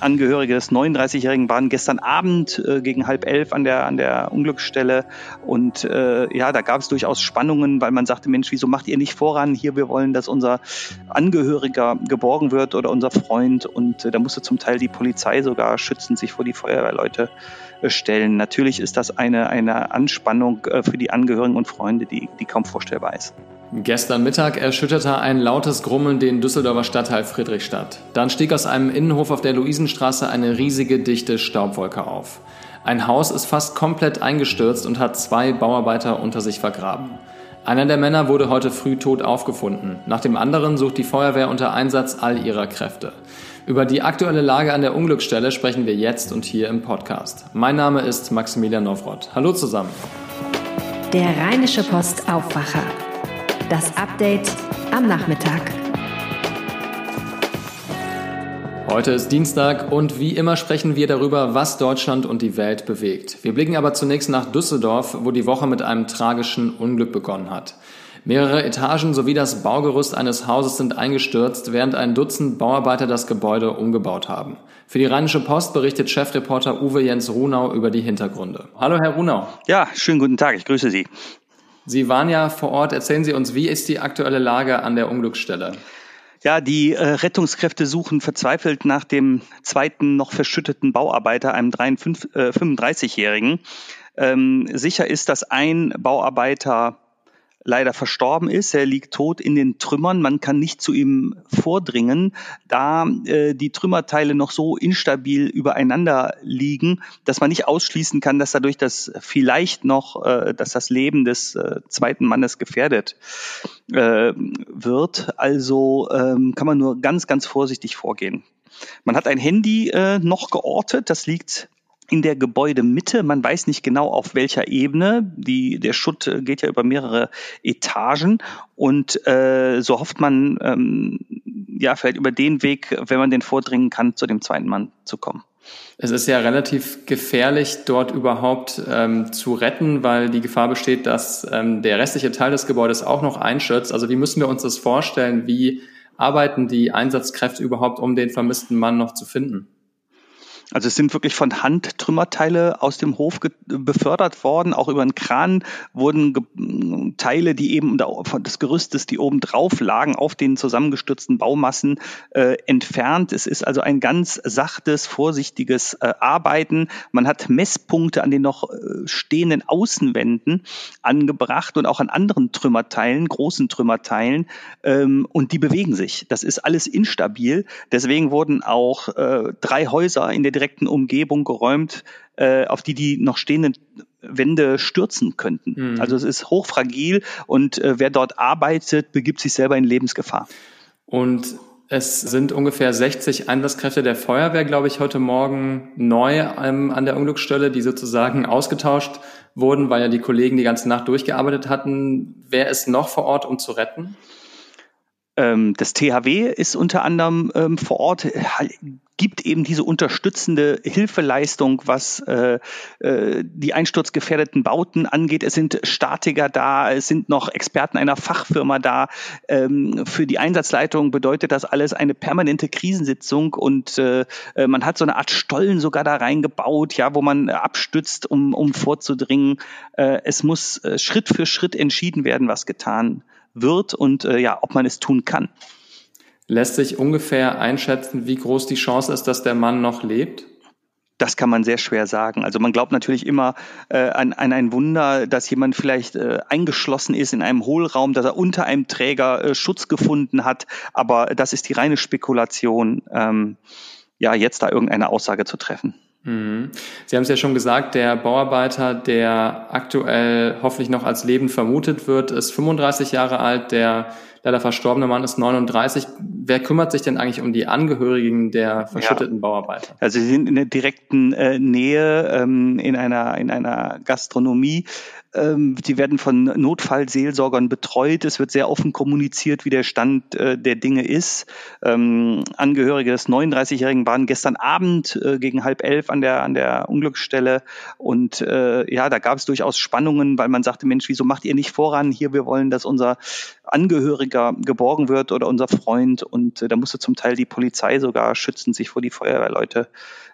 Angehörige des 39-Jährigen waren gestern Abend äh, gegen halb elf an der, an der Unglücksstelle. Und äh, ja, da gab es durchaus Spannungen, weil man sagte, Mensch, wieso macht ihr nicht voran? Hier, wir wollen, dass unser Angehöriger geborgen wird oder unser Freund. Und äh, da musste zum Teil die Polizei sogar schützend sich vor die Feuerwehrleute äh, stellen. Natürlich ist das eine, eine Anspannung äh, für die Angehörigen und Freunde, die, die kaum vorstellbar ist. Gestern Mittag erschütterte ein lautes Grummeln den Düsseldorfer Stadtteil Friedrichstadt. Dann stieg aus einem Innenhof auf der Luisenstraße eine riesige dichte Staubwolke auf. Ein Haus ist fast komplett eingestürzt und hat zwei Bauarbeiter unter sich vergraben. Einer der Männer wurde heute früh tot aufgefunden. Nach dem anderen sucht die Feuerwehr unter Einsatz all ihrer Kräfte. Über die aktuelle Lage an der Unglücksstelle sprechen wir jetzt und hier im Podcast. Mein Name ist Maximilian Nowroth. Hallo zusammen. Der Rheinische Post Aufwacher. Das Update am Nachmittag. Heute ist Dienstag und wie immer sprechen wir darüber, was Deutschland und die Welt bewegt. Wir blicken aber zunächst nach Düsseldorf, wo die Woche mit einem tragischen Unglück begonnen hat. Mehrere Etagen sowie das Baugerüst eines Hauses sind eingestürzt, während ein Dutzend Bauarbeiter das Gebäude umgebaut haben. Für die Rheinische Post berichtet Chefreporter Uwe Jens Runau über die Hintergründe. Hallo, Herr Runau. Ja, schönen guten Tag, ich grüße Sie. Sie waren ja vor Ort. Erzählen Sie uns, wie ist die aktuelle Lage an der Unglücksstelle? Ja, die äh, Rettungskräfte suchen verzweifelt nach dem zweiten noch verschütteten Bauarbeiter, einem 35-Jährigen. Äh, ähm, sicher ist, dass ein Bauarbeiter leider verstorben ist. Er liegt tot in den Trümmern. Man kann nicht zu ihm vordringen, da äh, die Trümmerteile noch so instabil übereinander liegen, dass man nicht ausschließen kann, dass dadurch das vielleicht noch, äh, dass das Leben des äh, zweiten Mannes gefährdet äh, wird. Also ähm, kann man nur ganz, ganz vorsichtig vorgehen. Man hat ein Handy äh, noch geortet, das liegt in der Gebäudemitte. Man weiß nicht genau auf welcher Ebene. Die, der Schutt äh, geht ja über mehrere Etagen und äh, so hofft man, ähm, ja, vielleicht über den Weg, wenn man den vordringen kann, zu dem zweiten Mann zu kommen. Es ist ja relativ gefährlich, dort überhaupt ähm, zu retten, weil die Gefahr besteht, dass ähm, der restliche Teil des Gebäudes auch noch einschürzt. Also wie müssen wir uns das vorstellen? Wie arbeiten die Einsatzkräfte überhaupt, um den vermissten Mann noch zu finden? Also es sind wirklich von Hand Trümmerteile aus dem Hof befördert worden. Auch über einen Kran wurden Teile, die eben des Gerüstes, die oben drauf lagen, auf den zusammengestürzten Baumassen äh, entfernt. Es ist also ein ganz sachtes, vorsichtiges äh, Arbeiten. Man hat Messpunkte an den noch äh, stehenden Außenwänden angebracht und auch an anderen Trümmerteilen, großen Trümmerteilen. Ähm, und die bewegen sich. Das ist alles instabil. Deswegen wurden auch äh, drei Häuser in der direkten Umgebung geräumt, äh, auf die die noch stehenden Wände stürzen könnten. Mhm. Also es ist hochfragil und äh, wer dort arbeitet, begibt sich selber in Lebensgefahr. Und es sind ungefähr 60 Einsatzkräfte der Feuerwehr, glaube ich, heute Morgen neu ähm, an der Unglücksstelle, die sozusagen ausgetauscht wurden, weil ja die Kollegen die ganze Nacht durchgearbeitet hatten. Wer ist noch vor Ort, um zu retten? Ähm, das THW ist unter anderem ähm, vor Ort, gibt eben diese unterstützende Hilfeleistung, was äh, äh, die einsturzgefährdeten Bauten angeht. Es sind Statiker da, es sind noch Experten einer Fachfirma da. Ähm, für die Einsatzleitung bedeutet das alles eine permanente Krisensitzung und äh, äh man hat so eine Art Stollen sogar da reingebaut, ja, wo man abstützt, um, um vorzudringen. Äh, es muss äh, Schritt für Schritt entschieden werden, was getan wird und äh, ja, ob man es tun kann. Lässt sich ungefähr einschätzen, wie groß die Chance ist, dass der Mann noch lebt? Das kann man sehr schwer sagen. Also man glaubt natürlich immer äh, an, an ein Wunder, dass jemand vielleicht äh, eingeschlossen ist in einem Hohlraum, dass er unter einem Träger äh, Schutz gefunden hat. Aber das ist die reine Spekulation, ähm, ja, jetzt da irgendeine Aussage zu treffen. Mhm. Sie haben es ja schon gesagt, der Bauarbeiter, der aktuell hoffentlich noch als Leben vermutet wird, ist 35 Jahre alt, der leider verstorbene Mann ist 39. Wer kümmert sich denn eigentlich um die Angehörigen der verschütteten ja. Bauarbeiter? Also sie sind in der direkten äh, Nähe ähm, in einer in einer Gastronomie ähm, die werden von Notfallseelsorgern betreut. Es wird sehr offen kommuniziert, wie der Stand äh, der Dinge ist. Ähm, Angehörige des 39-Jährigen waren gestern Abend äh, gegen halb elf an der, an der Unglücksstelle. Und äh, ja, da gab es durchaus Spannungen, weil man sagte, Mensch, wieso macht ihr nicht voran? Hier, wir wollen, dass unser Angehöriger geborgen wird oder unser Freund. Und da musste zum Teil die Polizei sogar schützend sich vor die Feuerwehrleute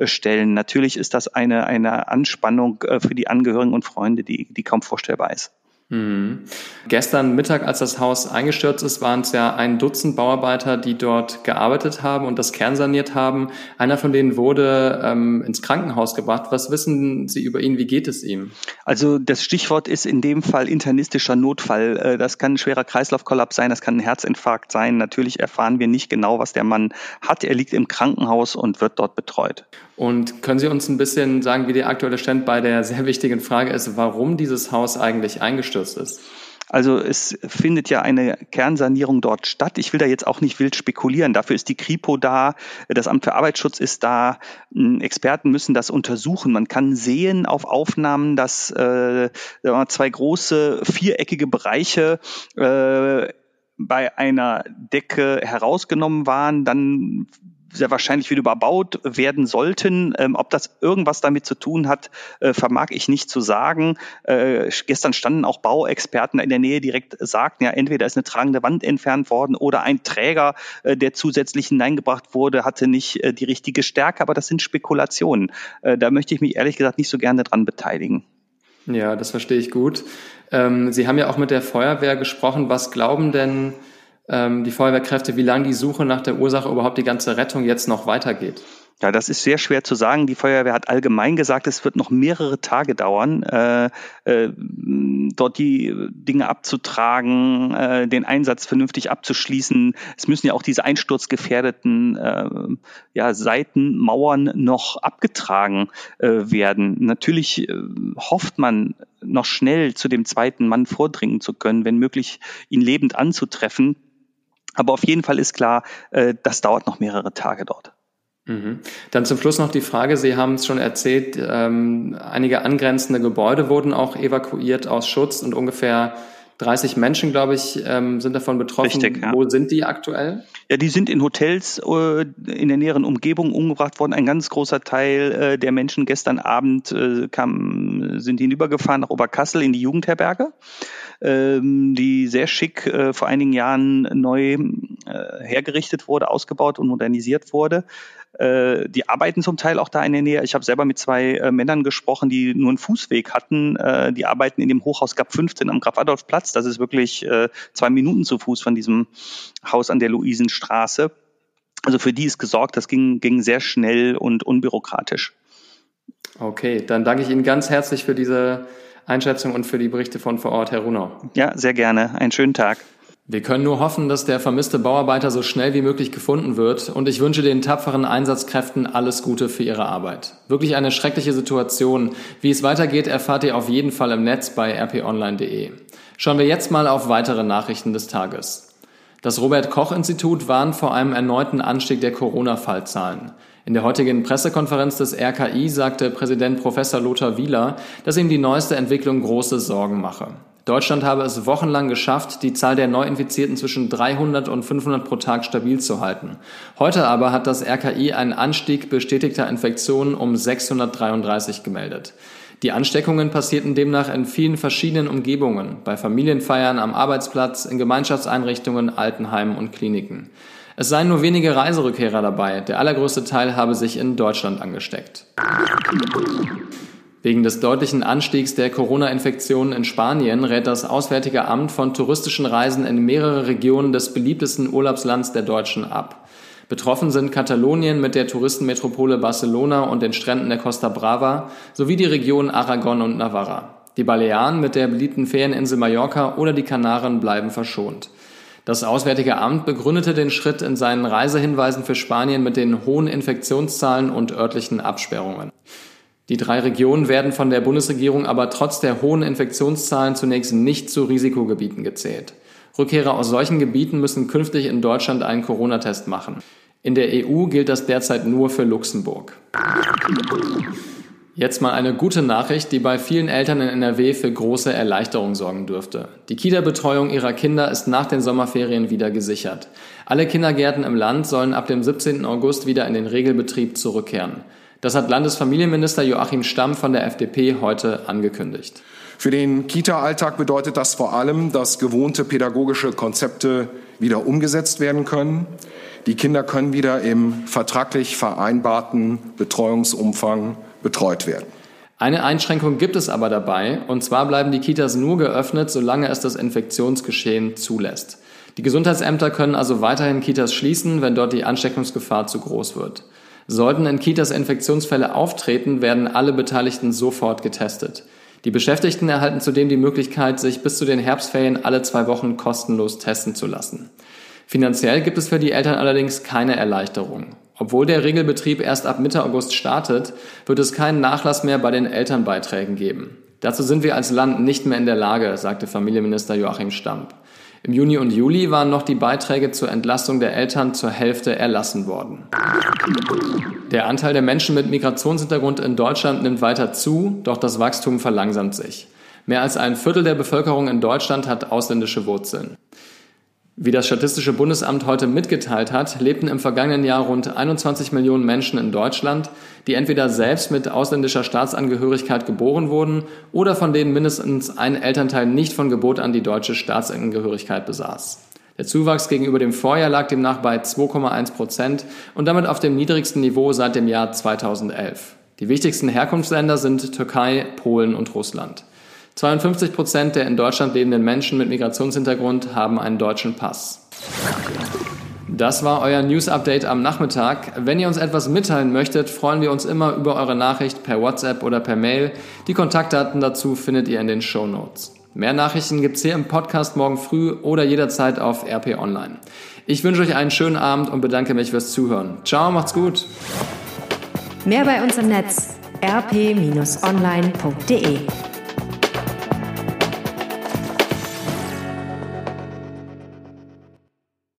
stellen. Natürlich ist das eine, eine Anspannung für die Angehörigen und Freunde, die, die kaum vorstellbar ist. Mhm. Gestern Mittag, als das Haus eingestürzt ist, waren es ja ein Dutzend Bauarbeiter, die dort gearbeitet haben und das Kern saniert haben. Einer von denen wurde ähm, ins Krankenhaus gebracht. Was wissen Sie über ihn? Wie geht es ihm? Also das Stichwort ist in dem Fall internistischer Notfall. Äh, das kann ein schwerer Kreislaufkollaps sein, das kann ein Herzinfarkt sein. Natürlich erfahren wir nicht genau, was der Mann hat. Er liegt im Krankenhaus und wird dort betreut. Und können Sie uns ein bisschen sagen, wie der aktuelle Stand bei der sehr wichtigen Frage ist, warum dieses Haus eigentlich eingestürzt ist? Also es findet ja eine Kernsanierung dort statt. Ich will da jetzt auch nicht wild spekulieren. Dafür ist die Kripo da, das Amt für Arbeitsschutz ist da, hm, Experten müssen das untersuchen. Man kann sehen auf Aufnahmen, dass äh, zwei große viereckige Bereiche äh, bei einer Decke herausgenommen waren, dann sehr wahrscheinlich wieder überbaut werden sollten. Ähm, ob das irgendwas damit zu tun hat, äh, vermag ich nicht zu sagen. Äh, gestern standen auch Bauexperten in der Nähe, direkt sagten, ja, entweder ist eine tragende Wand entfernt worden oder ein Träger, äh, der zusätzlich hineingebracht wurde, hatte nicht äh, die richtige Stärke, aber das sind Spekulationen. Äh, da möchte ich mich ehrlich gesagt nicht so gerne dran beteiligen. Ja, das verstehe ich gut. Ähm, Sie haben ja auch mit der Feuerwehr gesprochen. Was glauben denn ähm, die Feuerwehrkräfte, wie lange die Suche nach der Ursache überhaupt die ganze Rettung jetzt noch weitergeht? Ja, das ist sehr schwer zu sagen. Die Feuerwehr hat allgemein gesagt, es wird noch mehrere Tage dauern, äh, äh, dort die Dinge abzutragen, äh, den Einsatz vernünftig abzuschließen. Es müssen ja auch diese einsturzgefährdeten äh, ja, Seitenmauern noch abgetragen äh, werden. Natürlich äh, hofft man noch schnell zu dem zweiten Mann vordringen zu können, wenn möglich ihn lebend anzutreffen. Aber auf jeden Fall ist klar, äh, das dauert noch mehrere Tage dort. Mhm. Dann zum Schluss noch die Frage, Sie haben es schon erzählt, ähm, einige angrenzende Gebäude wurden auch evakuiert aus Schutz und ungefähr 30 Menschen, glaube ich, ähm, sind davon betroffen. Richtig, ja. Wo sind die aktuell? Ja, die sind in Hotels äh, in der näheren Umgebung umgebracht worden. Ein ganz großer Teil äh, der Menschen gestern Abend äh, kam, sind hinübergefahren nach Oberkassel in die Jugendherberge, ähm, die sehr schick äh, vor einigen Jahren neu äh, hergerichtet wurde, ausgebaut und modernisiert wurde. Äh, die arbeiten zum Teil auch da in der Nähe. Ich habe selber mit zwei äh, Männern gesprochen, die nur einen Fußweg hatten. Äh, die arbeiten in dem Hochhaus GAP 15 am Graf-Adolf-Platz. Das ist wirklich äh, zwei Minuten zu Fuß von diesem Haus an der Luisenstraße. Also für die ist gesorgt. Das ging, ging sehr schnell und unbürokratisch. Okay, dann danke ich Ihnen ganz herzlich für diese Einschätzung und für die Berichte von vor Ort, Herr Runau. Ja, sehr gerne. Einen schönen Tag. Wir können nur hoffen, dass der vermisste Bauarbeiter so schnell wie möglich gefunden wird und ich wünsche den tapferen Einsatzkräften alles Gute für ihre Arbeit. Wirklich eine schreckliche Situation. Wie es weitergeht, erfahrt ihr auf jeden Fall im Netz bei rponline.de. Schauen wir jetzt mal auf weitere Nachrichten des Tages. Das Robert Koch Institut warnt vor einem erneuten Anstieg der Corona-Fallzahlen. In der heutigen Pressekonferenz des RKI sagte Präsident Professor Lothar Wieler, dass ihm die neueste Entwicklung große Sorgen mache. Deutschland habe es wochenlang geschafft, die Zahl der Neuinfizierten zwischen 300 und 500 pro Tag stabil zu halten. Heute aber hat das RKI einen Anstieg bestätigter Infektionen um 633 gemeldet. Die Ansteckungen passierten demnach in vielen verschiedenen Umgebungen, bei Familienfeiern, am Arbeitsplatz, in Gemeinschaftseinrichtungen, Altenheimen und Kliniken. Es seien nur wenige Reiserückkehrer dabei, der allergrößte Teil habe sich in Deutschland angesteckt. Wegen des deutlichen Anstiegs der Corona-Infektionen in Spanien rät das Auswärtige Amt von touristischen Reisen in mehrere Regionen des beliebtesten Urlaubslands der Deutschen ab. Betroffen sind Katalonien mit der Touristenmetropole Barcelona und den Stränden der Costa Brava sowie die Regionen Aragon und Navarra. Die Balearen mit der beliebten Ferieninsel Mallorca oder die Kanaren bleiben verschont. Das Auswärtige Amt begründete den Schritt in seinen Reisehinweisen für Spanien mit den hohen Infektionszahlen und örtlichen Absperrungen. Die drei Regionen werden von der Bundesregierung aber trotz der hohen Infektionszahlen zunächst nicht zu Risikogebieten gezählt. Rückkehrer aus solchen Gebieten müssen künftig in Deutschland einen Corona-Test machen. In der EU gilt das derzeit nur für Luxemburg. Jetzt mal eine gute Nachricht, die bei vielen Eltern in NRW für große Erleichterung sorgen dürfte. Die Kita-Betreuung ihrer Kinder ist nach den Sommerferien wieder gesichert. Alle Kindergärten im Land sollen ab dem 17. August wieder in den Regelbetrieb zurückkehren. Das hat Landesfamilienminister Joachim Stamm von der FDP heute angekündigt. Für den Kita-Alltag bedeutet das vor allem, dass gewohnte pädagogische Konzepte wieder umgesetzt werden können. Die Kinder können wieder im vertraglich vereinbarten Betreuungsumfang betreut werden. Eine Einschränkung gibt es aber dabei, und zwar bleiben die Kitas nur geöffnet, solange es das Infektionsgeschehen zulässt. Die Gesundheitsämter können also weiterhin Kitas schließen, wenn dort die Ansteckungsgefahr zu groß wird. Sollten in Kitas Infektionsfälle auftreten, werden alle Beteiligten sofort getestet. Die Beschäftigten erhalten zudem die Möglichkeit, sich bis zu den Herbstferien alle zwei Wochen kostenlos testen zu lassen. Finanziell gibt es für die Eltern allerdings keine Erleichterung. Obwohl der Regelbetrieb erst ab Mitte August startet, wird es keinen Nachlass mehr bei den Elternbeiträgen geben. Dazu sind wir als Land nicht mehr in der Lage, sagte Familienminister Joachim Stamp. Im Juni und Juli waren noch die Beiträge zur Entlastung der Eltern zur Hälfte erlassen worden. Der Anteil der Menschen mit Migrationshintergrund in Deutschland nimmt weiter zu, doch das Wachstum verlangsamt sich. Mehr als ein Viertel der Bevölkerung in Deutschland hat ausländische Wurzeln. Wie das Statistische Bundesamt heute mitgeteilt hat, lebten im vergangenen Jahr rund 21 Millionen Menschen in Deutschland, die entweder selbst mit ausländischer Staatsangehörigkeit geboren wurden oder von denen mindestens ein Elternteil nicht von Geburt an die deutsche Staatsangehörigkeit besaß. Der Zuwachs gegenüber dem Vorjahr lag demnach bei 2,1 Prozent und damit auf dem niedrigsten Niveau seit dem Jahr 2011. Die wichtigsten Herkunftsländer sind Türkei, Polen und Russland. 52 Prozent der in Deutschland lebenden Menschen mit Migrationshintergrund haben einen deutschen Pass. Das war euer News Update am Nachmittag. Wenn ihr uns etwas mitteilen möchtet, freuen wir uns immer über eure Nachricht per WhatsApp oder per Mail. Die Kontaktdaten dazu findet ihr in den Show Notes. Mehr Nachrichten gibt's hier im Podcast morgen früh oder jederzeit auf RP Online. Ich wünsche euch einen schönen Abend und bedanke mich fürs Zuhören. Ciao, macht's gut. Mehr bei uns im Netz rp-online.de